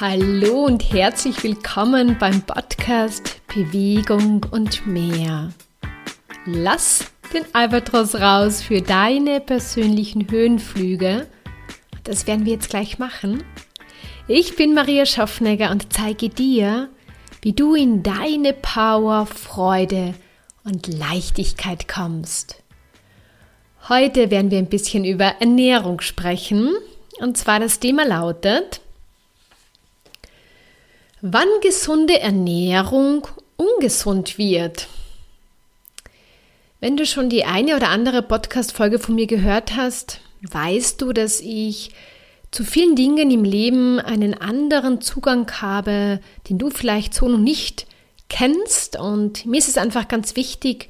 Hallo und herzlich willkommen beim Podcast Bewegung und mehr. Lass den Albatros raus für deine persönlichen Höhenflüge. Das werden wir jetzt gleich machen. Ich bin Maria Schaffnegger und zeige dir, wie du in deine Power, Freude und Leichtigkeit kommst. Heute werden wir ein bisschen über Ernährung sprechen. Und zwar das Thema lautet, wann gesunde Ernährung ungesund wird. Wenn du schon die eine oder andere Podcast-Folge von mir gehört hast, weißt du, dass ich zu vielen Dingen im Leben einen anderen Zugang habe, den du vielleicht so noch nicht kennst. Und mir ist es einfach ganz wichtig,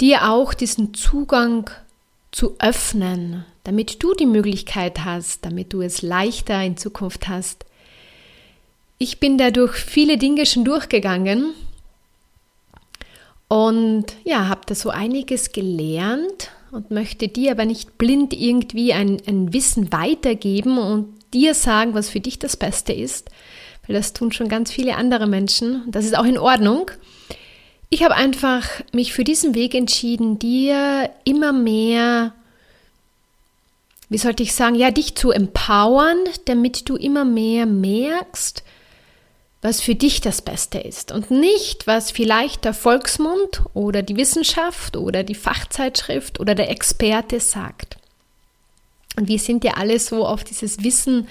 dir auch diesen Zugang zu öffnen, damit du die Möglichkeit hast, damit du es leichter in Zukunft hast. Ich bin dadurch viele Dinge schon durchgegangen und ja, habe da so einiges gelernt und möchte dir aber nicht blind irgendwie ein, ein Wissen weitergeben und dir sagen, was für dich das Beste ist, weil das tun schon ganz viele andere Menschen. Das ist auch in Ordnung. Ich habe einfach mich für diesen Weg entschieden, dir immer mehr, wie sollte ich sagen, ja, dich zu empowern, damit du immer mehr merkst, was für dich das Beste ist und nicht, was vielleicht der Volksmund oder die Wissenschaft oder die Fachzeitschrift oder der Experte sagt. Und wir sind ja alle so auf dieses Wissen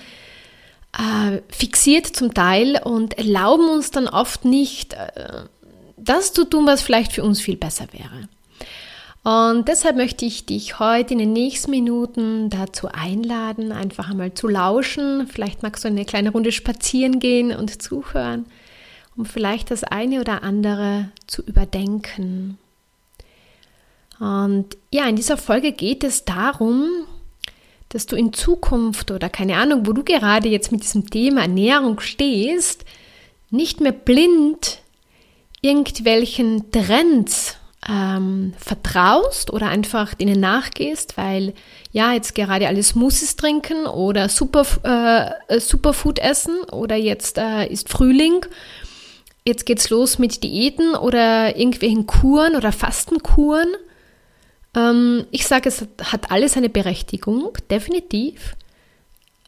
äh, fixiert zum Teil und erlauben uns dann oft nicht, äh, das zu tun, was vielleicht für uns viel besser wäre. Und deshalb möchte ich dich heute in den nächsten Minuten dazu einladen, einfach einmal zu lauschen. Vielleicht magst du eine kleine Runde spazieren gehen und zuhören, um vielleicht das eine oder andere zu überdenken. Und ja, in dieser Folge geht es darum, dass du in Zukunft oder keine Ahnung, wo du gerade jetzt mit diesem Thema Ernährung stehst, nicht mehr blind irgendwelchen Trends ähm, vertraust oder einfach denen nachgehst, weil ja, jetzt gerade alles Smoothies trinken oder Super, äh, äh, Superfood essen oder jetzt äh, ist Frühling, jetzt geht's los mit Diäten oder irgendwelchen Kuren oder Fastenkuren. Ähm, ich sage, es hat alles eine Berechtigung, definitiv.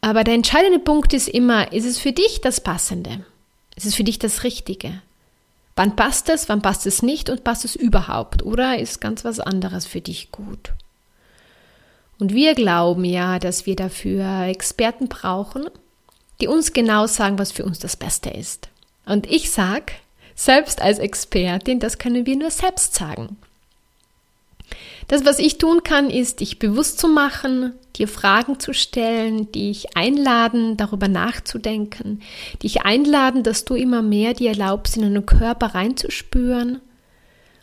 Aber der entscheidende Punkt ist immer, ist es für dich das Passende? Ist es für dich das Richtige? Wann passt es, wann passt es nicht und passt es überhaupt? Oder ist ganz was anderes für dich gut? Und wir glauben ja, dass wir dafür Experten brauchen, die uns genau sagen, was für uns das Beste ist. Und ich sage, selbst als Expertin, das können wir nur selbst sagen. Das, was ich tun kann, ist, dich bewusst zu machen, dir Fragen zu stellen, dich einladen, darüber nachzudenken, dich einladen, dass du immer mehr dir erlaubst, in deinen Körper reinzuspüren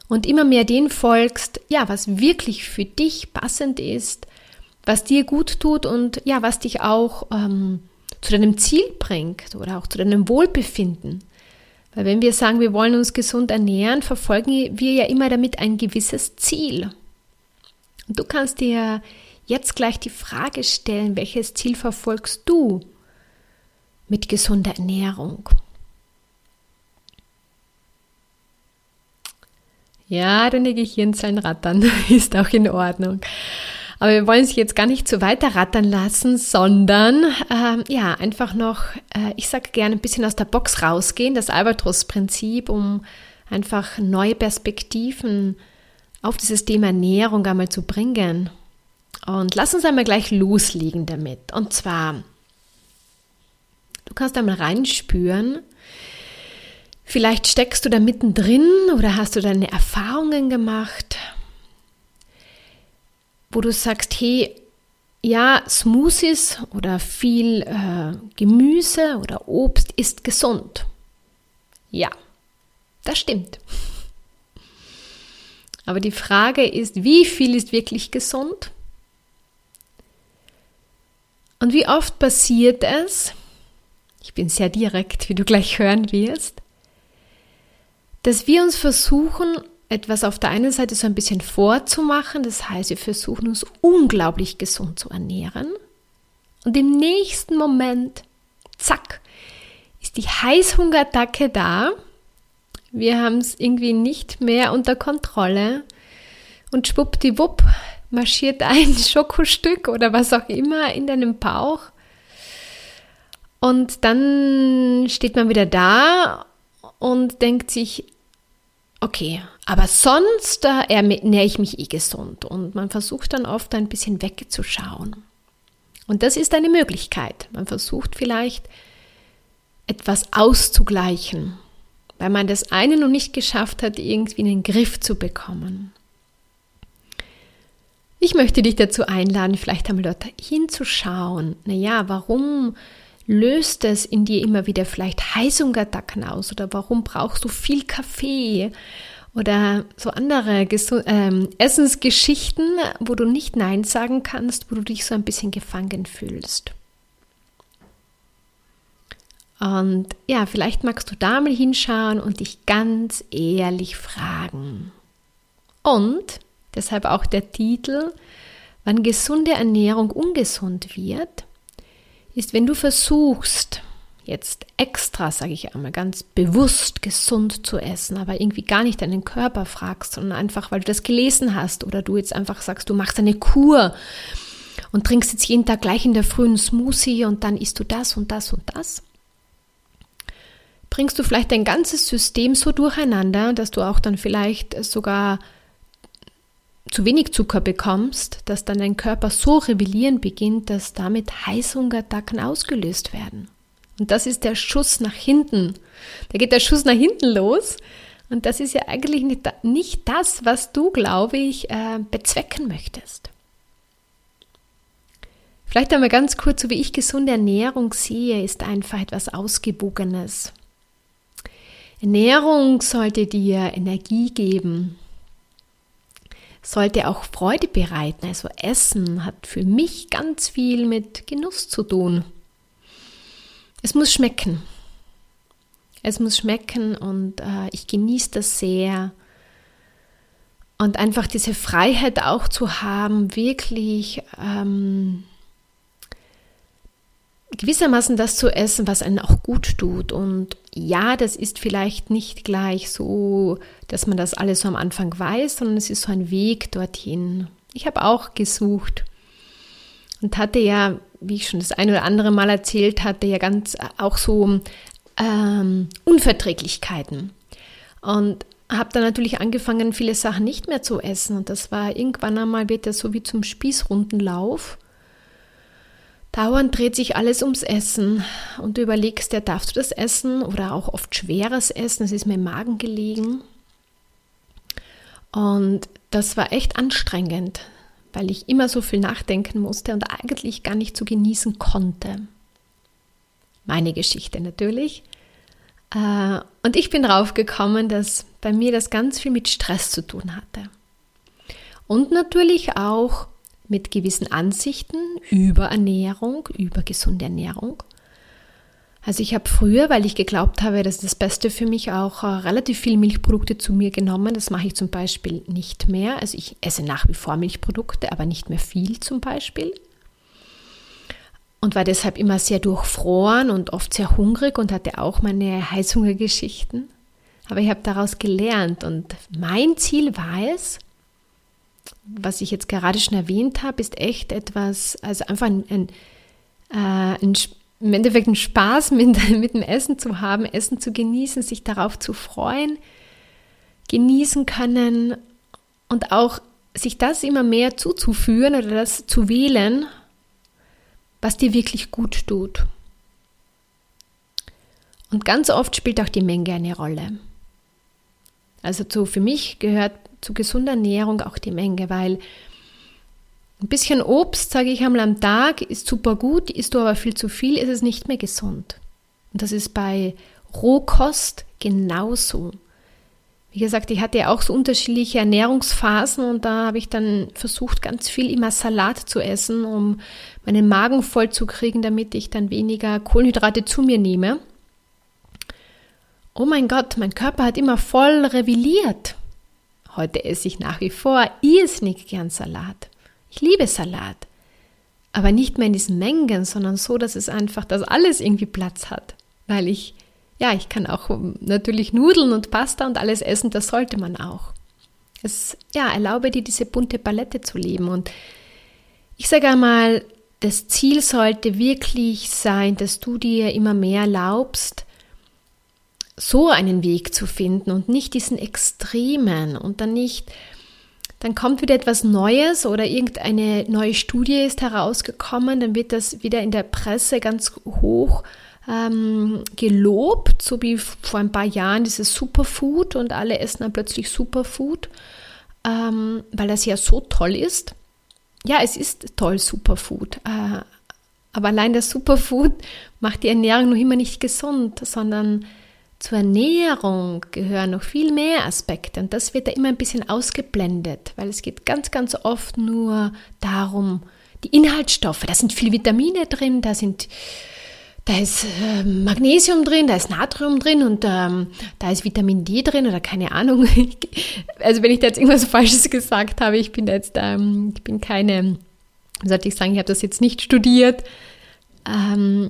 und immer mehr den folgst, ja, was wirklich für dich passend ist, was dir gut tut und ja, was dich auch ähm, zu deinem Ziel bringt oder auch zu deinem Wohlbefinden. Weil wenn wir sagen, wir wollen uns gesund ernähren, verfolgen wir ja immer damit ein gewisses Ziel. Und du kannst dir jetzt gleich die Frage stellen, welches Ziel verfolgst du mit gesunder Ernährung? Ja, deine Gehirnzellen rattern, ist auch in Ordnung. Aber wir wollen sie jetzt gar nicht so weiter rattern lassen, sondern äh, ja, einfach noch, äh, ich sage gerne ein bisschen aus der Box rausgehen, das Albatros-Prinzip, um einfach neue Perspektiven zu auf dieses Thema Ernährung einmal zu bringen. Und lass uns einmal gleich loslegen damit. Und zwar, du kannst einmal reinspüren, vielleicht steckst du da mittendrin oder hast du deine Erfahrungen gemacht, wo du sagst, hey, ja, Smoothies oder viel äh, Gemüse oder Obst ist gesund. Ja, das stimmt. Aber die Frage ist, wie viel ist wirklich gesund? Und wie oft passiert es, ich bin sehr direkt, wie du gleich hören wirst, dass wir uns versuchen, etwas auf der einen Seite so ein bisschen vorzumachen, das heißt, wir versuchen uns unglaublich gesund zu ernähren und im nächsten Moment, zack, ist die Heißhungerattacke da. Wir haben es irgendwie nicht mehr unter Kontrolle. Und schwuppdiwupp marschiert ein Schokostück oder was auch immer in deinem Bauch. Und dann steht man wieder da und denkt sich, okay, aber sonst äh, ernähre ich mich eh gesund. Und man versucht dann oft ein bisschen wegzuschauen. Und das ist eine Möglichkeit. Man versucht vielleicht etwas auszugleichen, weil man das eine noch nicht geschafft hat, irgendwie in den Griff zu bekommen. Ich möchte dich dazu einladen, vielleicht einmal dort hinzuschauen. Naja, warum löst es in dir immer wieder vielleicht Heißhungerattacken aus oder warum brauchst du viel Kaffee oder so andere ähm, Essensgeschichten, wo du nicht Nein sagen kannst, wo du dich so ein bisschen gefangen fühlst. Und ja, vielleicht magst du da mal hinschauen und dich ganz ehrlich fragen. Und deshalb auch der Titel, wann gesunde Ernährung ungesund wird, ist, wenn du versuchst, jetzt extra, sage ich einmal, ganz bewusst gesund zu essen, aber irgendwie gar nicht deinen Körper fragst, sondern einfach, weil du das gelesen hast oder du jetzt einfach sagst, du machst eine Kur und trinkst jetzt jeden Tag gleich in der frühen Smoothie und dann isst du das und das und das, bringst du vielleicht dein ganzes System so durcheinander, dass du auch dann vielleicht sogar zu wenig Zucker bekommst, dass dann dein Körper so rebellieren beginnt, dass damit Heißhungerattacken ausgelöst werden. Und das ist der Schuss nach hinten. Da geht der Schuss nach hinten los. Und das ist ja eigentlich nicht, das, was du, glaube ich, äh, bezwecken möchtest. Vielleicht einmal ganz kurz, so wie ich gesunde Ernährung sehe, ist einfach etwas Ausgewogenes. Ernährung sollte dir Energie geben, sollte auch Freude bereiten. Also Essen hat für mich ganz viel mit Genuss zu tun. Es muss schmecken. Es muss schmecken und äh, ich genieße das sehr. Und einfach diese Freiheit auch zu haben, wirklich ähm, gewissermaßen das zu essen, was einen auch gut tut. Und ja, das ist vielleicht nicht gleich so, dass man das alles so am Anfang weiß, sondern es ist so ein Weg dorthin. Ich habe auch gesucht und hatte ja, wie ich schon das ein oder andere Mal erzählt hatte, ja ganz auch so ähm, Unverträglichkeiten. Und habe dann natürlich angefangen, viele Sachen nicht mehr zu essen. Und das war irgendwann einmal, wird das so wie zum Spießrundenlauf. Dauernd dreht sich alles ums Essen und du überlegst, ja, darfst du das essen oder auch oft schweres Essen, es ist mir im Magen gelegen. Und das war echt anstrengend, weil ich immer so viel nachdenken musste und eigentlich gar nicht so genießen konnte. Meine Geschichte natürlich. Äh, und ich bin drauf gekommen, dass bei mir das ganz viel mit Stress zu tun hatte. Und natürlich auch mit gewissen Ansichten über Ernährung, über gesunde Ernährung. Also ich habe früher, weil ich geglaubt habe, das ist das Beste für mich, auch äh, relativ viel Milchprodukte zu mir genommen. Das mache ich zum Beispiel nicht mehr. Also ich esse nach wie vor Milchprodukte, aber nicht mehr viel zum Beispiel. Und war deshalb immer sehr durchfroren und oft sehr hungrig und hatte auch meine Heißhungergeschichten. Aber ich habe daraus gelernt und mein Ziel war es, was ich jetzt gerade schon erwähnt habe, ist echt etwas, also einfach ein, ein, äh, ein im Endeffekt einen Spaß mit, mit dem Essen zu haben, Essen zu genießen, sich darauf zu freuen, genießen können und auch sich das immer mehr zuzuführen oder das zu wählen, was dir wirklich gut tut. Und ganz oft spielt auch die Menge eine Rolle. Also so für mich gehört zu gesunder Ernährung auch die Menge, weil ein bisschen Obst, sage ich einmal am Tag, ist super gut, isst du aber viel zu viel, ist es nicht mehr gesund. Und das ist bei Rohkost genauso. Wie gesagt, ich hatte ja auch so unterschiedliche Ernährungsphasen und da habe ich dann versucht, ganz viel immer Salat zu essen, um meinen Magen voll zu kriegen, damit ich dann weniger Kohlenhydrate zu mir nehme. Oh mein Gott, mein Körper hat immer voll revilliert. Heute esse ich nach wie vor irrsinnig gern Salat. Ich liebe Salat. Aber nicht mehr in diesen Mengen, sondern so, dass es einfach, dass alles irgendwie Platz hat. Weil ich ja, ich kann auch natürlich Nudeln und Pasta und alles essen, das sollte man auch. Es, ja, erlaube dir diese bunte Palette zu leben. Und ich sage einmal, das Ziel sollte wirklich sein, dass du dir immer mehr erlaubst, so einen Weg zu finden und nicht diesen Extremen und dann nicht, dann kommt wieder etwas Neues oder irgendeine neue Studie ist herausgekommen, dann wird das wieder in der Presse ganz hoch ähm, gelobt, so wie vor ein paar Jahren dieses Superfood und alle essen dann plötzlich Superfood, ähm, weil das ja so toll ist. Ja, es ist toll, Superfood. Äh, aber allein das Superfood macht die Ernährung noch immer nicht gesund, sondern zur Ernährung gehören noch viel mehr Aspekte und das wird da immer ein bisschen ausgeblendet, weil es geht ganz, ganz oft nur darum, die Inhaltsstoffe, da sind viele Vitamine drin, da sind da ist äh, Magnesium drin, da ist Natrium drin und ähm, da ist Vitamin D drin oder keine Ahnung. also wenn ich da jetzt irgendwas Falsches gesagt habe, ich bin jetzt, ähm, ich bin keine, sollte ich sagen, ich habe das jetzt nicht studiert. Ähm,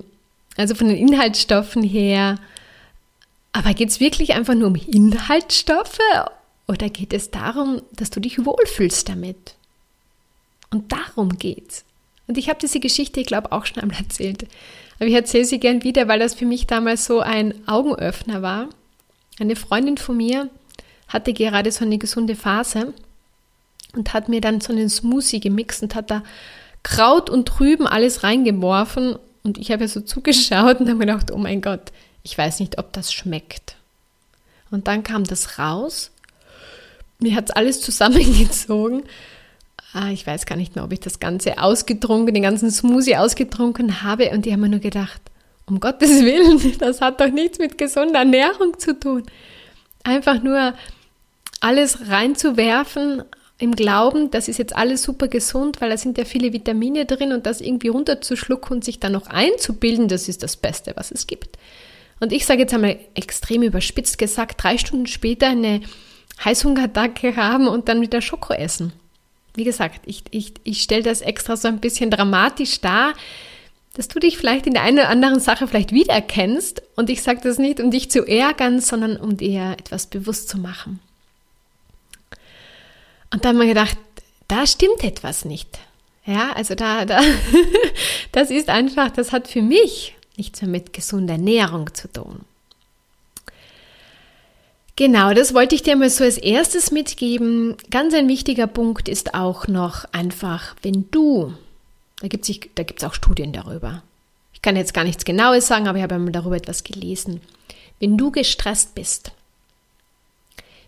also von den Inhaltsstoffen her aber geht es wirklich einfach nur um Inhaltsstoffe oder geht es darum, dass du dich wohlfühlst damit? Und darum geht's. Und ich habe diese Geschichte, ich glaube, auch schon einmal erzählt. Aber ich erzähle sie gern wieder, weil das für mich damals so ein Augenöffner war. Eine Freundin von mir hatte gerade so eine gesunde Phase und hat mir dann so einen Smoothie gemixt und hat da Kraut und Rüben alles reingeworfen. Und ich habe ja so zugeschaut und habe mir gedacht, oh mein Gott, ich weiß nicht, ob das schmeckt. Und dann kam das raus. Mir hat es alles zusammengezogen. Ah, ich weiß gar nicht mehr, ob ich das Ganze ausgetrunken, den ganzen Smoothie ausgetrunken habe. Und die haben mir nur gedacht, um Gottes Willen, das hat doch nichts mit gesunder Ernährung zu tun. Einfach nur alles reinzuwerfen im Glauben, das ist jetzt alles super gesund, weil da sind ja viele Vitamine drin und das irgendwie runterzuschlucken und sich dann noch einzubilden, das ist das Beste, was es gibt. Und ich sage jetzt einmal extrem überspitzt gesagt, drei Stunden später eine Heißhungerattacke haben und dann wieder Schoko essen. Wie gesagt, ich, ich, ich stelle das extra so ein bisschen dramatisch dar, dass du dich vielleicht in der einen oder anderen Sache vielleicht wiedererkennst. Und ich sage das nicht, um dich zu ärgern, sondern um dir etwas bewusst zu machen. Und dann habe ich mir gedacht, da stimmt etwas nicht. Ja, also da, da, das ist einfach, das hat für mich nichts mehr mit gesunder Ernährung zu tun. Genau, das wollte ich dir mal so als erstes mitgeben. Ganz ein wichtiger Punkt ist auch noch einfach, wenn du, da gibt es auch Studien darüber. Ich kann jetzt gar nichts Genaues sagen, aber ich habe einmal darüber etwas gelesen. Wenn du gestresst bist,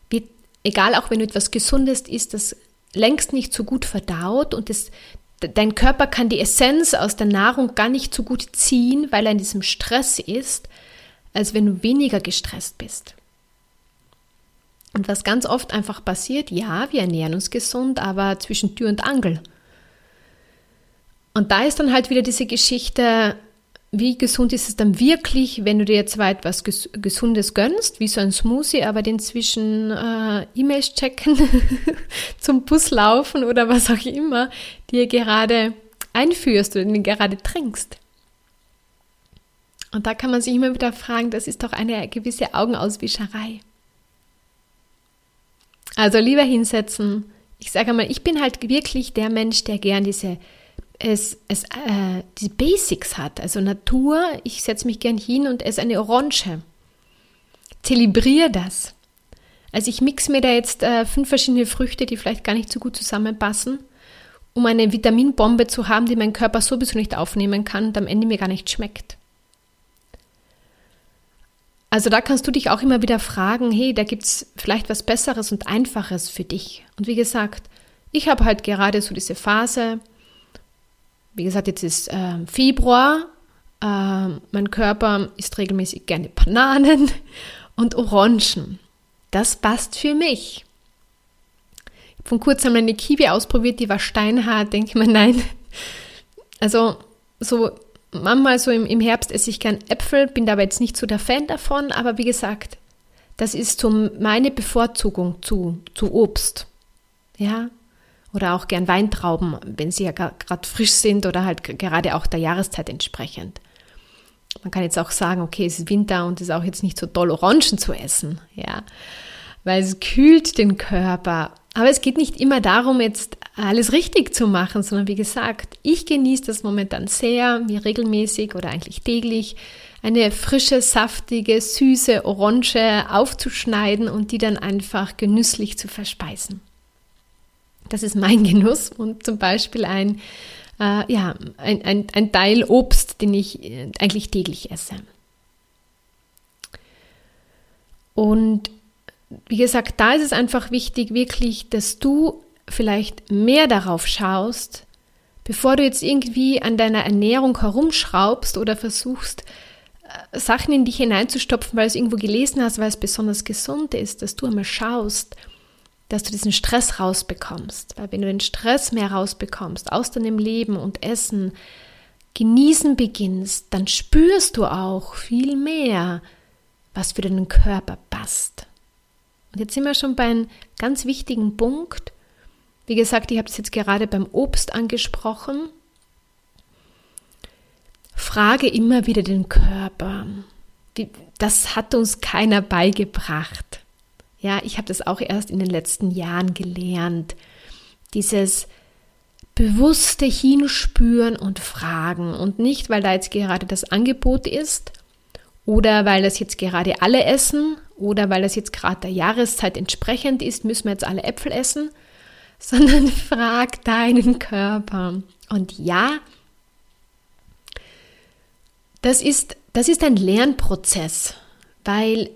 wie, egal auch wenn du etwas Gesundes isst, das längst nicht so gut verdaut und das, dein Körper kann die Essenz aus der Nahrung gar nicht so gut ziehen, weil er in diesem Stress ist, als wenn du weniger gestresst bist. Und was ganz oft einfach passiert, ja, wir ernähren uns gesund, aber zwischen Tür und Angel. Und da ist dann halt wieder diese Geschichte, wie gesund ist es dann wirklich, wenn du dir zwar etwas Gesundes gönnst, wie so ein Smoothie, aber den zwischen äh, E-Mails checken, zum Bus laufen oder was auch immer dir gerade einführst oder den gerade trinkst. Und da kann man sich immer wieder fragen, das ist doch eine gewisse Augenauswischerei. Also lieber hinsetzen. Ich sage mal, ich bin halt wirklich der Mensch, der gern diese es, es äh, die Basics hat. Also Natur, ich setze mich gern hin und esse eine Orange. Zelebriere das. Also ich mixe mir da jetzt äh, fünf verschiedene Früchte, die vielleicht gar nicht so gut zusammenpassen, um eine Vitaminbombe zu haben, die mein Körper sowieso nicht aufnehmen kann und am Ende mir gar nicht schmeckt. Also da kannst du dich auch immer wieder fragen, hey, da gibt es vielleicht was Besseres und Einfaches für dich. Und wie gesagt, ich habe halt gerade so diese Phase, wie gesagt, jetzt ist äh, Februar. Äh, mein Körper isst regelmäßig gerne Bananen und Orangen. Das passt für mich. Vor kurzem eine Kiwi ausprobiert, die war steinhart. Denke mir, nein. Also, so manchmal so im, im Herbst esse ich gern Äpfel, bin aber jetzt nicht so der Fan davon. Aber wie gesagt, das ist so meine Bevorzugung zu, zu Obst. Ja, oder auch gern Weintrauben, wenn sie ja gerade frisch sind oder halt gerade auch der Jahreszeit entsprechend. Man kann jetzt auch sagen, okay, es ist Winter und es ist auch jetzt nicht so toll, Orangen zu essen, ja, weil es kühlt den Körper. Aber es geht nicht immer darum, jetzt alles richtig zu machen, sondern wie gesagt, ich genieße das momentan sehr, mir regelmäßig oder eigentlich täglich eine frische, saftige, süße Orange aufzuschneiden und die dann einfach genüsslich zu verspeisen. Das ist mein Genuss und zum Beispiel ein, äh, ja, ein, ein, ein Teil Obst, den ich äh, eigentlich täglich esse. Und wie gesagt, da ist es einfach wichtig, wirklich, dass du vielleicht mehr darauf schaust, bevor du jetzt irgendwie an deiner Ernährung herumschraubst oder versuchst, äh, Sachen in dich hineinzustopfen, weil du es irgendwo gelesen hast, weil es besonders gesund ist, dass du einmal schaust, dass du diesen Stress rausbekommst. Weil wenn du den Stress mehr rausbekommst aus deinem Leben und Essen, genießen beginnst, dann spürst du auch viel mehr, was für deinen Körper passt. Und jetzt sind wir schon bei einem ganz wichtigen Punkt. Wie gesagt, ich habe es jetzt gerade beim Obst angesprochen. Frage immer wieder den Körper. Das hat uns keiner beigebracht. Ja, ich habe das auch erst in den letzten Jahren gelernt. Dieses bewusste Hinspüren und Fragen und nicht, weil da jetzt gerade das Angebot ist oder weil das jetzt gerade alle essen oder weil das jetzt gerade der Jahreszeit entsprechend ist, müssen wir jetzt alle Äpfel essen, sondern frag deinen Körper. Und ja, das ist, das ist ein Lernprozess, weil,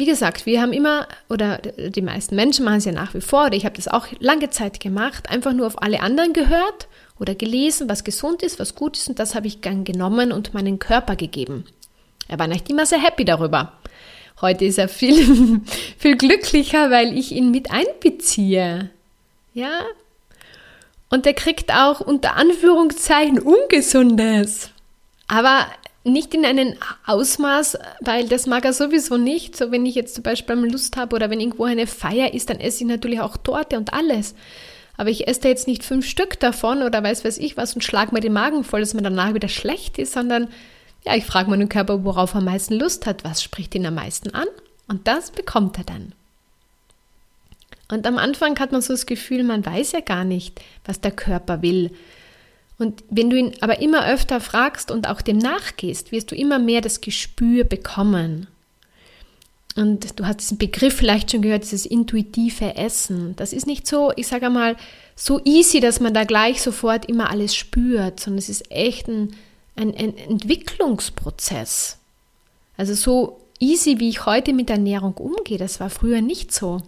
wie gesagt, wir haben immer, oder die meisten Menschen machen es ja nach wie vor, oder ich habe das auch lange Zeit gemacht, einfach nur auf alle anderen gehört oder gelesen, was gesund ist, was gut ist, und das habe ich dann genommen und meinen Körper gegeben. Er war nicht immer sehr happy darüber. Heute ist er viel, viel glücklicher, weil ich ihn mit einbeziehe. Ja? Und er kriegt auch unter Anführungszeichen Ungesundes. Aber nicht in einem Ausmaß, weil das mag er sowieso nicht. So, wenn ich jetzt zum Beispiel Lust habe oder wenn irgendwo eine Feier ist, dann esse ich natürlich auch Torte und alles. Aber ich esse da jetzt nicht fünf Stück davon oder weiß weiß ich was und schlage mir den Magen voll, dass mir danach wieder schlecht ist, sondern ja, ich frage meinen Körper, worauf er am meisten Lust hat, was spricht ihn am meisten an und das bekommt er dann. Und am Anfang hat man so das Gefühl, man weiß ja gar nicht, was der Körper will. Und wenn du ihn aber immer öfter fragst und auch dem nachgehst, wirst du immer mehr das Gespür bekommen. Und du hast diesen Begriff vielleicht schon gehört, dieses intuitive Essen. Das ist nicht so, ich sage einmal, so easy, dass man da gleich sofort immer alles spürt, sondern es ist echt ein ein, ein Entwicklungsprozess. Also so easy, wie ich heute mit Ernährung umgehe, das war früher nicht so.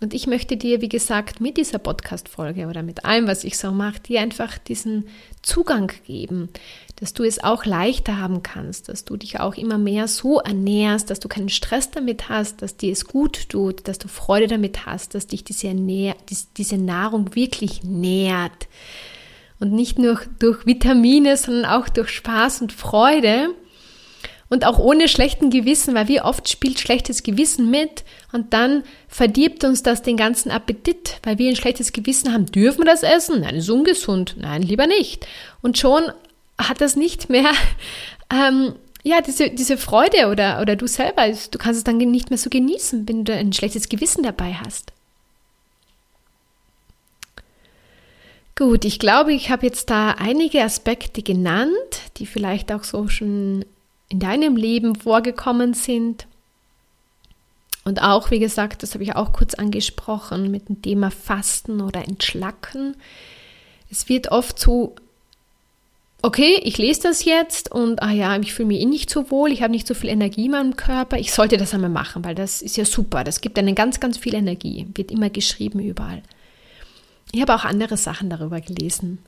Und ich möchte dir, wie gesagt, mit dieser Podcast-Folge oder mit allem, was ich so mache, dir einfach diesen Zugang geben, dass du es auch leichter haben kannst, dass du dich auch immer mehr so ernährst, dass du keinen Stress damit hast, dass dir es gut tut, dass du Freude damit hast, dass dich diese, Ernähr diese Nahrung wirklich nährt, und nicht nur durch Vitamine, sondern auch durch Spaß und Freude und auch ohne schlechten Gewissen, weil wie oft spielt schlechtes Gewissen mit und dann verdirbt uns das den ganzen Appetit, weil wir ein schlechtes Gewissen haben. Dürfen wir das essen? Nein, ist ungesund. Nein, lieber nicht. Und schon hat das nicht mehr, ähm, ja, diese, diese Freude oder, oder du selber, du kannst es dann nicht mehr so genießen, wenn du ein schlechtes Gewissen dabei hast. Gut, ich glaube, ich habe jetzt da einige Aspekte genannt, die vielleicht auch so schon in deinem Leben vorgekommen sind. Und auch, wie gesagt, das habe ich auch kurz angesprochen mit dem Thema Fasten oder Entschlacken. Es wird oft so, okay, ich lese das jetzt und, ah ja, ich fühle mich eh nicht so wohl, ich habe nicht so viel Energie in meinem Körper, ich sollte das einmal machen, weil das ist ja super, das gibt einen ganz, ganz viel Energie, wird immer geschrieben überall. Ich habe auch andere Sachen darüber gelesen.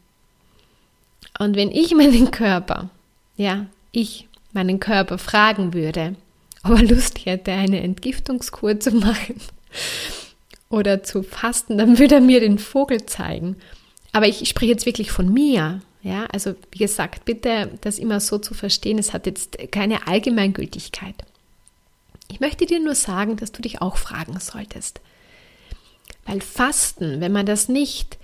Und wenn ich meinen Körper, ja, ich meinen Körper fragen würde, ob er Lust hätte, eine Entgiftungskur zu machen oder zu fasten, dann würde er mir den Vogel zeigen. Aber ich spreche jetzt wirklich von mir. Ja, also wie gesagt, bitte das immer so zu verstehen, es hat jetzt keine Allgemeingültigkeit. Ich möchte dir nur sagen, dass du dich auch fragen solltest. Weil Fasten, wenn man das nicht,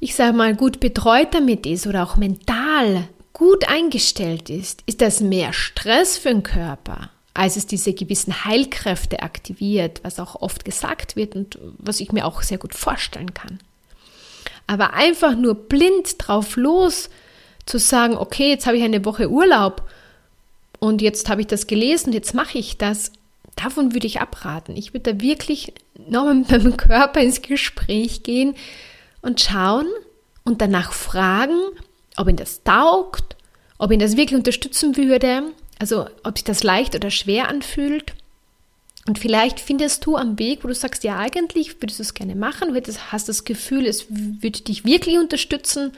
ich sage mal, gut betreut damit ist oder auch mental gut eingestellt ist, ist das mehr Stress für den Körper, als es diese gewissen Heilkräfte aktiviert, was auch oft gesagt wird und was ich mir auch sehr gut vorstellen kann. Aber einfach nur blind drauf los zu sagen, okay, jetzt habe ich eine Woche Urlaub und jetzt habe ich das gelesen, jetzt mache ich das, davon würde ich abraten. Ich würde da wirklich nochmal mit meinem Körper ins Gespräch gehen und schauen und danach fragen, ob ihn das taugt, ob ihn das wirklich unterstützen würde, also ob sich das leicht oder schwer anfühlt. Und vielleicht findest du am Weg, wo du sagst, ja, eigentlich würdest du es gerne machen, hast das Gefühl, es würde dich wirklich unterstützen,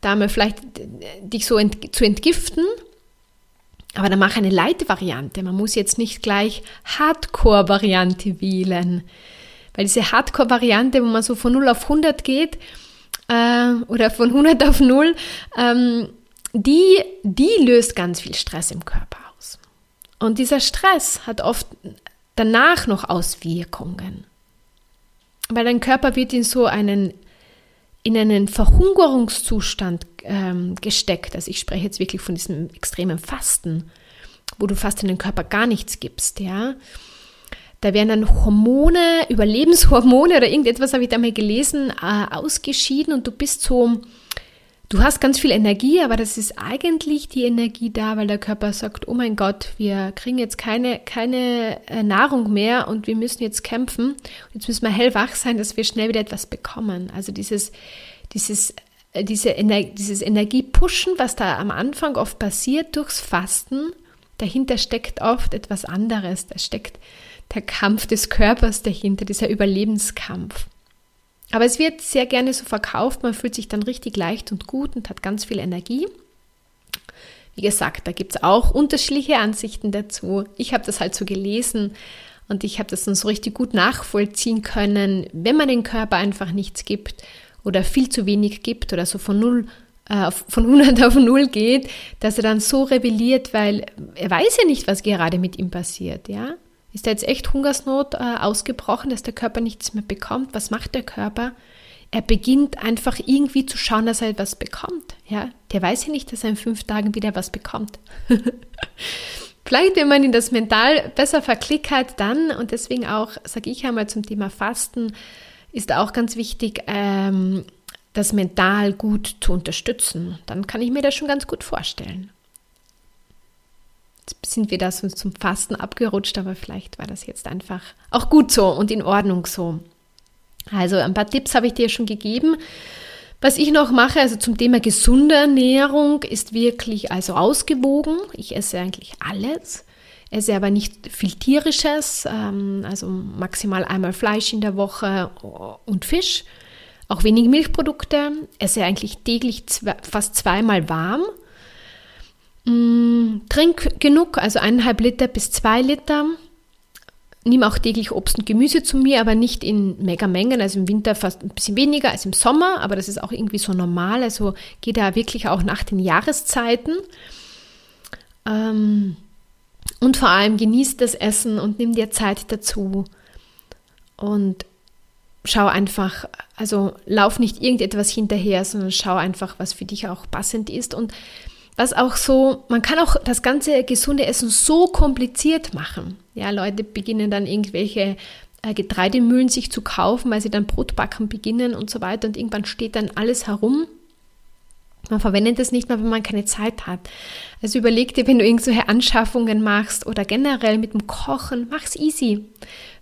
da mal vielleicht äh, dich so ent zu entgiften. Aber dann mach eine Light-Variante. Man muss jetzt nicht gleich Hardcore-Variante wählen. Weil diese Hardcore-Variante, wo man so von 0 auf 100 geht, äh, oder von 100 auf 0, ähm, die, die löst ganz viel Stress im Körper aus. Und dieser Stress hat oft danach noch Auswirkungen. Weil dein Körper wird in so einen, in einen Verhungerungszustand ähm, gesteckt. Also ich spreche jetzt wirklich von diesem extremen Fasten, wo du fast in den Körper gar nichts gibst, ja. Da werden dann Hormone, Überlebenshormone oder irgendetwas habe ich da mal gelesen, äh, ausgeschieden und du bist so, du hast ganz viel Energie, aber das ist eigentlich die Energie da, weil der Körper sagt, oh mein Gott, wir kriegen jetzt keine, keine äh, Nahrung mehr und wir müssen jetzt kämpfen. Jetzt müssen wir hellwach sein, dass wir schnell wieder etwas bekommen. Also dieses, dieses, äh, diese Ener dieses Energiepushen, was da am Anfang oft passiert durchs Fasten, dahinter steckt oft etwas anderes. Da steckt der Kampf des Körpers dahinter, dieser Überlebenskampf. Aber es wird sehr gerne so verkauft, man fühlt sich dann richtig leicht und gut und hat ganz viel Energie. Wie gesagt, da gibt es auch unterschiedliche Ansichten dazu. Ich habe das halt so gelesen und ich habe das dann so richtig gut nachvollziehen können, wenn man den Körper einfach nichts gibt oder viel zu wenig gibt oder so von null äh, von 100 auf 0 geht, dass er dann so rebelliert, weil er weiß ja nicht, was gerade mit ihm passiert, ja? Ist da jetzt echt Hungersnot äh, ausgebrochen, dass der Körper nichts mehr bekommt? Was macht der Körper? Er beginnt einfach irgendwie zu schauen, dass er etwas bekommt. Ja, der weiß ja nicht, dass er in fünf Tagen wieder was bekommt. Vielleicht, wenn man ihn das mental besser verklickert, dann und deswegen auch, sage ich einmal zum Thema Fasten, ist auch ganz wichtig, ähm, das mental gut zu unterstützen. Dann kann ich mir das schon ganz gut vorstellen. Sind wir da so zum Fasten abgerutscht, aber vielleicht war das jetzt einfach auch gut so und in Ordnung so. Also ein paar Tipps habe ich dir schon gegeben. Was ich noch mache, also zum Thema gesunde Ernährung, ist wirklich also ausgewogen. Ich esse eigentlich alles, esse aber nicht viel tierisches, ähm, also maximal einmal Fleisch in der Woche und Fisch, auch wenig Milchprodukte, esse eigentlich täglich fast zweimal warm Mm, trink genug, also eineinhalb Liter bis zwei Liter. Nimm auch täglich Obst und Gemüse zu mir, aber nicht in Megamengen. Also im Winter fast ein bisschen weniger als im Sommer, aber das ist auch irgendwie so normal. Also geh da wirklich auch nach den Jahreszeiten. Ähm, und vor allem genieß das Essen und nimm dir Zeit dazu. Und schau einfach, also lauf nicht irgendetwas hinterher, sondern schau einfach, was für dich auch passend ist. Und was auch so, man kann auch das ganze gesunde Essen so kompliziert machen. Ja, Leute beginnen dann irgendwelche äh, Getreidemühlen sich zu kaufen, weil sie dann Brotbacken beginnen und so weiter und irgendwann steht dann alles herum. Man verwendet es nicht mehr, wenn man keine Zeit hat. Also überleg dir, wenn du irgendwelche Anschaffungen machst oder generell mit dem Kochen, mach's easy.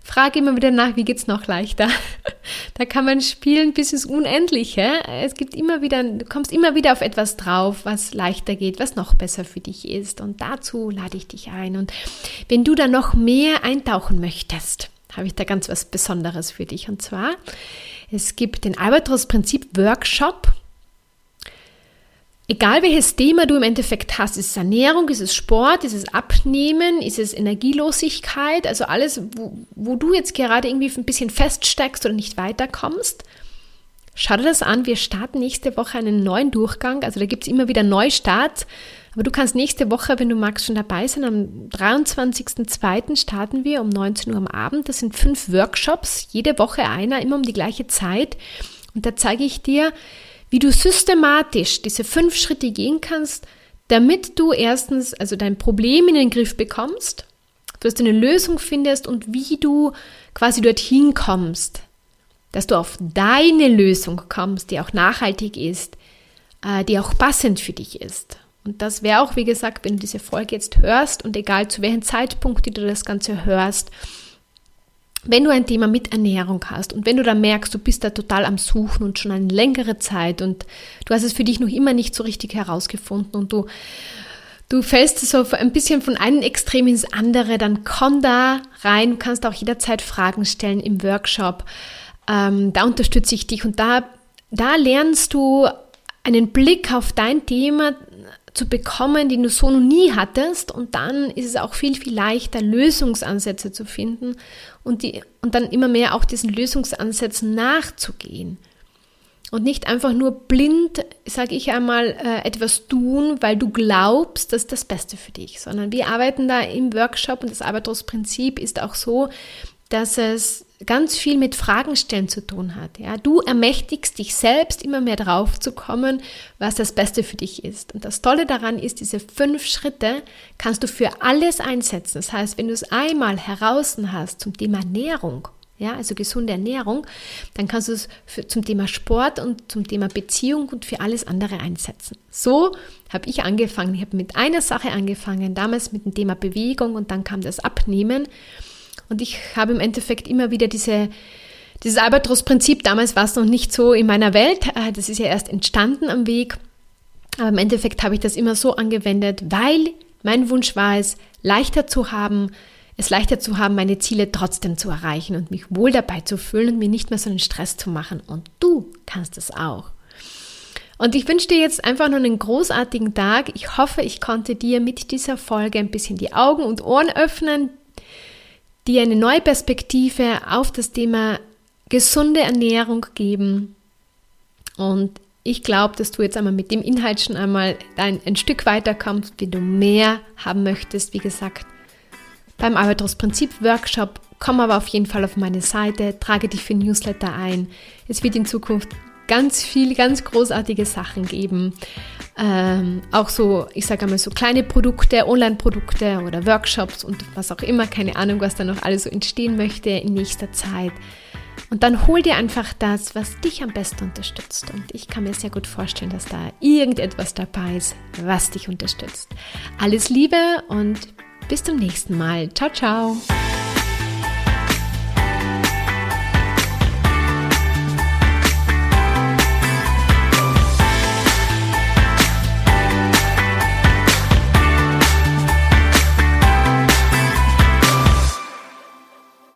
Frage immer wieder nach, wie geht's noch leichter? da kann man spielen bis ins Unendliche. Es gibt immer wieder, du kommst immer wieder auf etwas drauf, was leichter geht, was noch besser für dich ist. Und dazu lade ich dich ein. Und wenn du da noch mehr eintauchen möchtest, habe ich da ganz was Besonderes für dich. Und zwar, es gibt den Albatros-Prinzip Workshop Egal welches Thema du im Endeffekt hast, ist es Ernährung, ist es Sport, ist es Abnehmen, ist es Energielosigkeit, also alles, wo, wo du jetzt gerade irgendwie ein bisschen feststeckst oder nicht weiterkommst, schau dir das an. Wir starten nächste Woche einen neuen Durchgang, also da gibt es immer wieder Neustart. Aber du kannst nächste Woche, wenn du magst, schon dabei sein. Am 23.02. starten wir um 19 Uhr am Abend. Das sind fünf Workshops, jede Woche einer, immer um die gleiche Zeit. Und da zeige ich dir, wie du systematisch diese fünf Schritte gehen kannst, damit du erstens also dein Problem in den Griff bekommst, dass du eine Lösung findest und wie du quasi dorthin kommst, dass du auf deine Lösung kommst, die auch nachhaltig ist, äh, die auch passend für dich ist. Und das wäre auch, wie gesagt, wenn du diese Folge jetzt hörst und egal zu welchem Zeitpunkt du das Ganze hörst, wenn du ein Thema mit Ernährung hast und wenn du da merkst, du bist da total am Suchen und schon eine längere Zeit und du hast es für dich noch immer nicht so richtig herausgefunden und du, du fällst so ein bisschen von einem Extrem ins andere, dann komm da rein, du kannst auch jederzeit Fragen stellen im Workshop. Ähm, da unterstütze ich dich und da, da lernst du einen Blick auf dein Thema zu bekommen, den du so noch nie hattest. Und dann ist es auch viel, viel leichter, Lösungsansätze zu finden und, die, und dann immer mehr auch diesen Lösungsansätzen nachzugehen. Und nicht einfach nur blind, sage ich einmal, äh, etwas tun, weil du glaubst, das ist das Beste für dich, sondern wir arbeiten da im Workshop und das Arbeitsprinzip ist auch so, dass es ganz viel mit Fragen stellen zu tun hat. Ja, du ermächtigst dich selbst immer mehr drauf zu kommen, was das Beste für dich ist. Und das Tolle daran ist, diese fünf Schritte kannst du für alles einsetzen. Das heißt, wenn du es einmal heraus hast zum Thema Ernährung, ja, also gesunde Ernährung, dann kannst du es für, zum Thema Sport und zum Thema Beziehung und für alles andere einsetzen. So habe ich angefangen. Ich habe mit einer Sache angefangen, damals mit dem Thema Bewegung und dann kam das Abnehmen. Und ich habe im Endeffekt immer wieder diese, dieses Albatros-Prinzip, damals war es noch nicht so in meiner Welt, äh, das ist ja erst entstanden am Weg. Aber im Endeffekt habe ich das immer so angewendet, weil mein Wunsch war es, leichter zu haben, es leichter zu haben, meine Ziele trotzdem zu erreichen und mich wohl dabei zu fühlen und mir nicht mehr so einen Stress zu machen. Und du kannst es auch. Und ich wünsche dir jetzt einfach nur einen großartigen Tag. Ich hoffe, ich konnte dir mit dieser Folge ein bisschen die Augen und Ohren öffnen, dir eine neue Perspektive auf das Thema gesunde Ernährung geben. Und ich glaube, dass du jetzt einmal mit dem Inhalt schon einmal ein, ein Stück weiterkommst, wenn du mehr haben möchtest. Wie gesagt, beim Albatros Prinzip Workshop komm aber auf jeden Fall auf meine Seite, trage dich für Newsletter ein. Es wird in Zukunft ganz viele, ganz großartige Sachen geben. Ähm, auch so, ich sage einmal so kleine Produkte, Online-Produkte oder Workshops und was auch immer, keine Ahnung, was da noch alles so entstehen möchte in nächster Zeit. Und dann hol dir einfach das, was dich am besten unterstützt. Und ich kann mir sehr gut vorstellen, dass da irgendetwas dabei ist, was dich unterstützt. Alles Liebe und bis zum nächsten Mal. Ciao, ciao.